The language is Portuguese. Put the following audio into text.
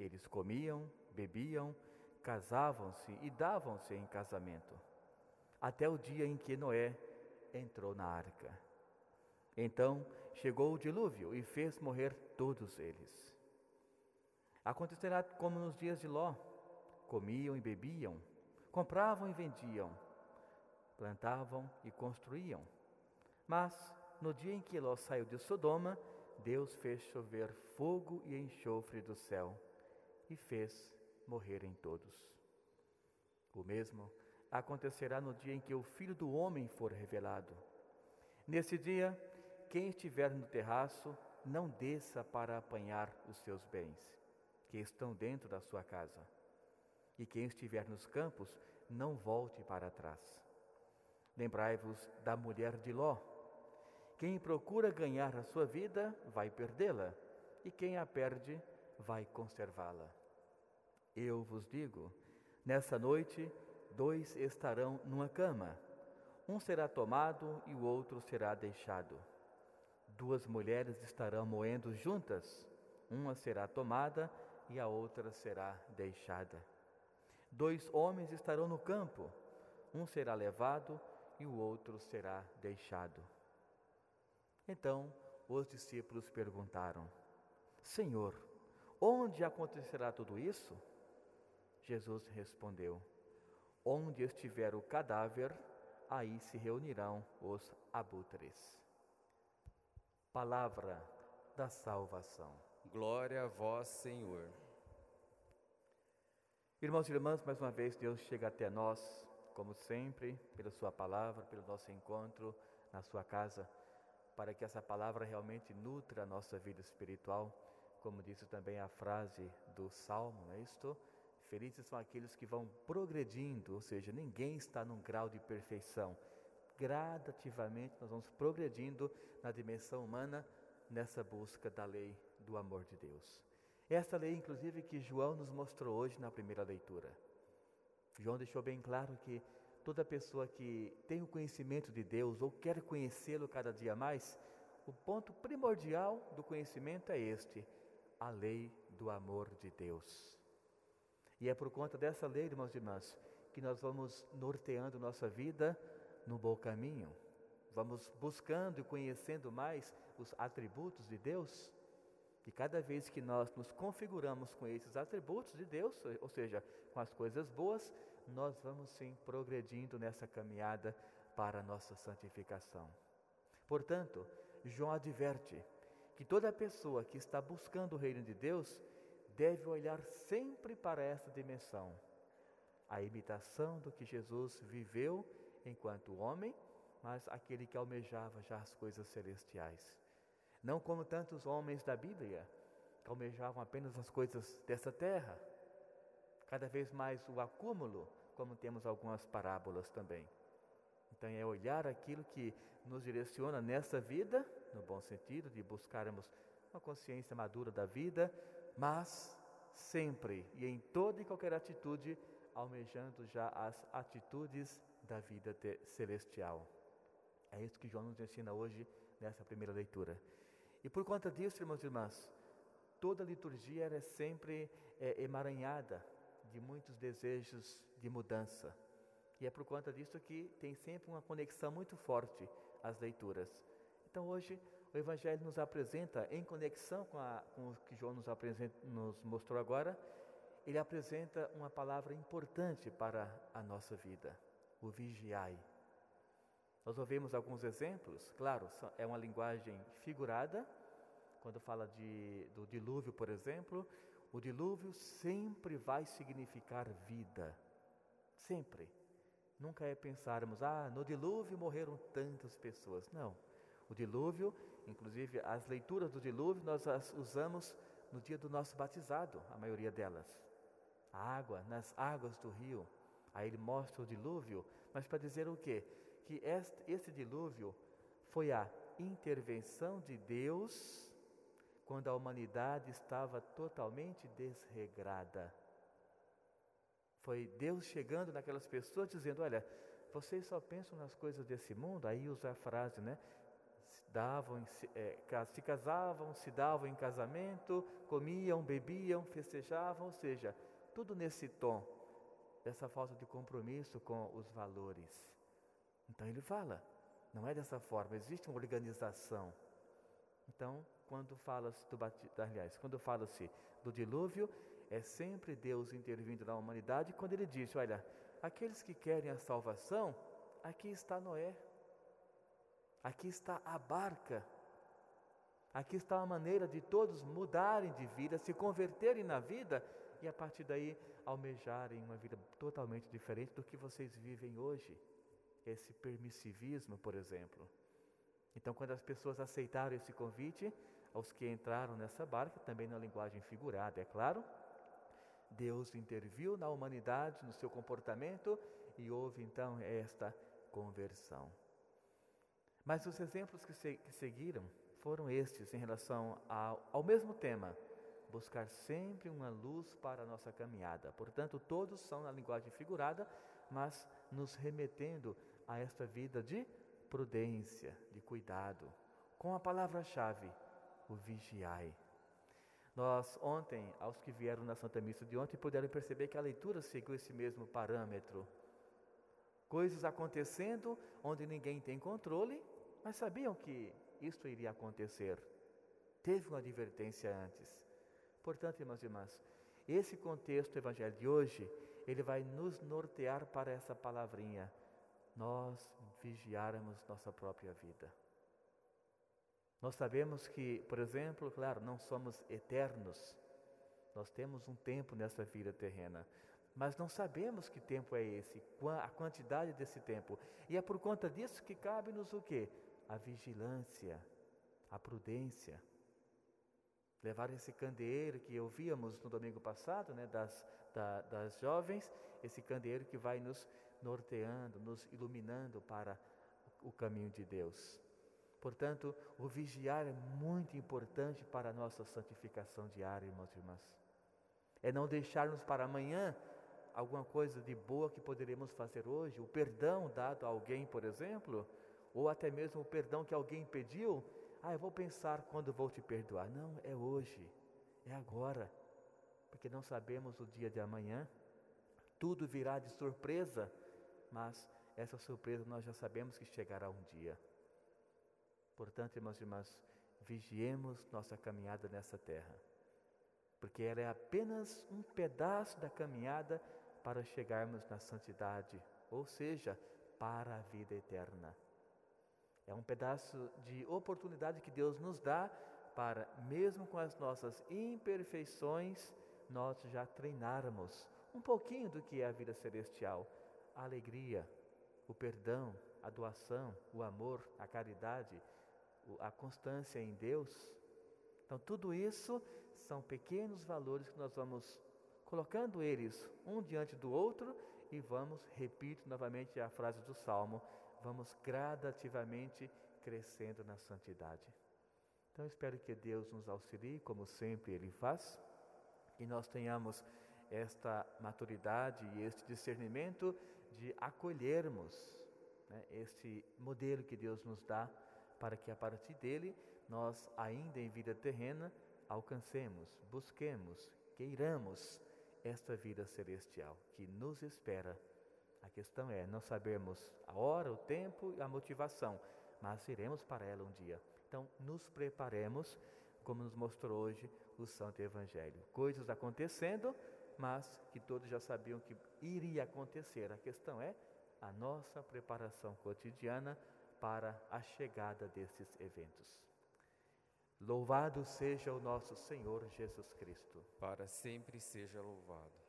Eles comiam, bebiam, casavam-se e davam-se em casamento, até o dia em que Noé entrou na arca. Então chegou o dilúvio e fez morrer todos eles. Acontecerá como nos dias de Ló: comiam e bebiam, compravam e vendiam, plantavam e construíam. Mas no dia em que Ló saiu de Sodoma, Deus fez chover fogo e enxofre do céu e fez morrerem todos. O mesmo acontecerá no dia em que o Filho do Homem for revelado. Nesse dia, quem estiver no terraço, não desça para apanhar os seus bens, que estão dentro da sua casa. E quem estiver nos campos, não volte para trás. Lembrai-vos da mulher de Ló. Quem procura ganhar a sua vida, vai perdê-la, e quem a perde, vai conservá-la. Eu vos digo: nessa noite, dois estarão numa cama, um será tomado e o outro será deixado. Duas mulheres estarão moendo juntas, uma será tomada e a outra será deixada. Dois homens estarão no campo, um será levado e o outro será deixado. Então os discípulos perguntaram: Senhor, onde acontecerá tudo isso? Jesus respondeu: Onde estiver o cadáver, aí se reunirão os abutres. Palavra da salvação. Glória a vós, Senhor. Irmãos e irmãs, mais uma vez Deus chega até nós, como sempre, pela Sua palavra, pelo nosso encontro na Sua casa, para que essa palavra realmente nutra a nossa vida espiritual, como disse também a frase do Salmo, não é isto? Felizes são aqueles que vão progredindo, ou seja, ninguém está num grau de perfeição. Gradativamente nós vamos progredindo na dimensão humana nessa busca da lei do amor de Deus. Essa lei, inclusive, que João nos mostrou hoje na primeira leitura. João deixou bem claro que toda pessoa que tem o conhecimento de Deus ou quer conhecê-lo cada dia mais, o ponto primordial do conhecimento é este: a lei do amor de Deus. E é por conta dessa lei, irmãos e irmãs, que nós vamos norteando nossa vida no bom caminho. Vamos buscando e conhecendo mais os atributos de Deus. E cada vez que nós nos configuramos com esses atributos de Deus, ou seja, com as coisas boas, nós vamos sim progredindo nessa caminhada para a nossa santificação. Portanto, João adverte que toda pessoa que está buscando o reino de Deus deve olhar sempre para essa dimensão, a imitação do que Jesus viveu enquanto homem, mas aquele que almejava já as coisas celestiais. Não como tantos homens da Bíblia, que almejavam apenas as coisas dessa terra, cada vez mais o acúmulo, como temos algumas parábolas também. Então é olhar aquilo que nos direciona nessa vida, no bom sentido de buscarmos uma consciência madura da vida, mas sempre e em toda e qualquer atitude, almejando já as atitudes da vida celestial. É isso que João nos ensina hoje nessa primeira leitura. E por conta disso, irmãos e irmãs, toda a liturgia é sempre é, emaranhada de muitos desejos de mudança. E é por conta disso que tem sempre uma conexão muito forte às leituras. Então hoje o Evangelho nos apresenta, em conexão com, a, com o que João nos, nos mostrou agora, ele apresenta uma palavra importante para a nossa vida: o vigiai. Nós ouvimos alguns exemplos, claro, é uma linguagem figurada, quando fala de, do dilúvio, por exemplo, o dilúvio sempre vai significar vida, sempre. Nunca é pensarmos, ah, no dilúvio morreram tantas pessoas. Não. O dilúvio, inclusive as leituras do dilúvio, nós as usamos no dia do nosso batizado, a maioria delas. A água, nas águas do rio. Aí ele mostra o dilúvio, mas para dizer o quê? Que este, dilúvio foi a intervenção de Deus quando a humanidade estava totalmente desregrada. Foi Deus chegando naquelas pessoas dizendo: Olha, vocês só pensam nas coisas desse mundo, aí usa a frase, né? Davam, é, se casavam, se davam em casamento, comiam, bebiam, festejavam, ou seja, tudo nesse tom, dessa falta de compromisso com os valores. Então ele fala, não é dessa forma, existe uma organização. Então, quando fala-se do aliás, quando fala-se do dilúvio, é sempre Deus intervindo na humanidade quando ele diz, olha, aqueles que querem a salvação, aqui está Noé. Aqui está a barca. Aqui está a maneira de todos mudarem de vida, se converterem na vida e a partir daí almejarem uma vida totalmente diferente do que vocês vivem hoje. Esse permissivismo, por exemplo. Então, quando as pessoas aceitaram esse convite, aos que entraram nessa barca, também na linguagem figurada, é claro, Deus interviu na humanidade, no seu comportamento e houve então esta conversão. Mas os exemplos que, se, que seguiram foram estes em relação ao, ao mesmo tema, buscar sempre uma luz para a nossa caminhada. Portanto, todos são na linguagem figurada, mas nos remetendo a esta vida de prudência, de cuidado, com a palavra-chave, o vigiai. Nós ontem, aos que vieram na Santa Missa de ontem, puderam perceber que a leitura seguiu esse mesmo parâmetro. Coisas acontecendo onde ninguém tem controle, mas sabiam que isto iria acontecer. Teve uma advertência antes. Portanto, irmãos e irmãs, esse contexto do Evangelho de hoje, ele vai nos nortear para essa palavrinha. Nós vigiarmos nossa própria vida. Nós sabemos que, por exemplo, claro, não somos eternos. Nós temos um tempo nessa vida terrena, mas não sabemos que tempo é esse, a quantidade desse tempo. E é por conta disso que cabe-nos o quê? A vigilância, a prudência. Levar esse candeeiro que ouvíamos no domingo passado, né, das, da, das jovens, esse candeeiro que vai nos norteando, nos iluminando para o caminho de Deus. Portanto, o vigiar é muito importante para a nossa santificação diária, irmãos e irmãs. É não deixarmos para amanhã alguma coisa de boa que poderíamos fazer hoje, o perdão dado a alguém, por exemplo, ou até mesmo o perdão que alguém pediu. Ah, eu vou pensar quando vou te perdoar. Não, é hoje, é agora, porque não sabemos o dia de amanhã. Tudo virá de surpresa, mas essa surpresa nós já sabemos que chegará um dia. Portanto, irmãos e irmãs, vigiemos nossa caminhada nessa terra, porque ela é apenas um pedaço da caminhada para chegarmos na santidade, ou seja, para a vida eterna. É um pedaço de oportunidade que Deus nos dá para, mesmo com as nossas imperfeições, nós já treinarmos um pouquinho do que é a vida celestial, a alegria, o perdão, a doação, o amor, a caridade, a constância em Deus. Então, tudo isso são pequenos valores que nós vamos colocando eles um diante do outro e vamos, repito novamente a frase do Salmo, vamos gradativamente crescendo na santidade. Então, espero que Deus nos auxilie, como sempre Ele faz, e nós tenhamos esta maturidade e este discernimento de acolhermos né, este modelo que Deus nos dá para que a partir dele nós, ainda em vida terrena, alcancemos, busquemos, queiramos esta vida celestial que nos espera. A questão é não sabermos a hora, o tempo e a motivação, mas iremos para ela um dia. Então, nos preparemos, como nos mostrou hoje o Santo Evangelho. Coisas acontecendo, mas que todos já sabiam que iria acontecer. A questão é a nossa preparação cotidiana para a chegada desses eventos. Louvado seja o nosso Senhor Jesus Cristo. Para sempre seja louvado.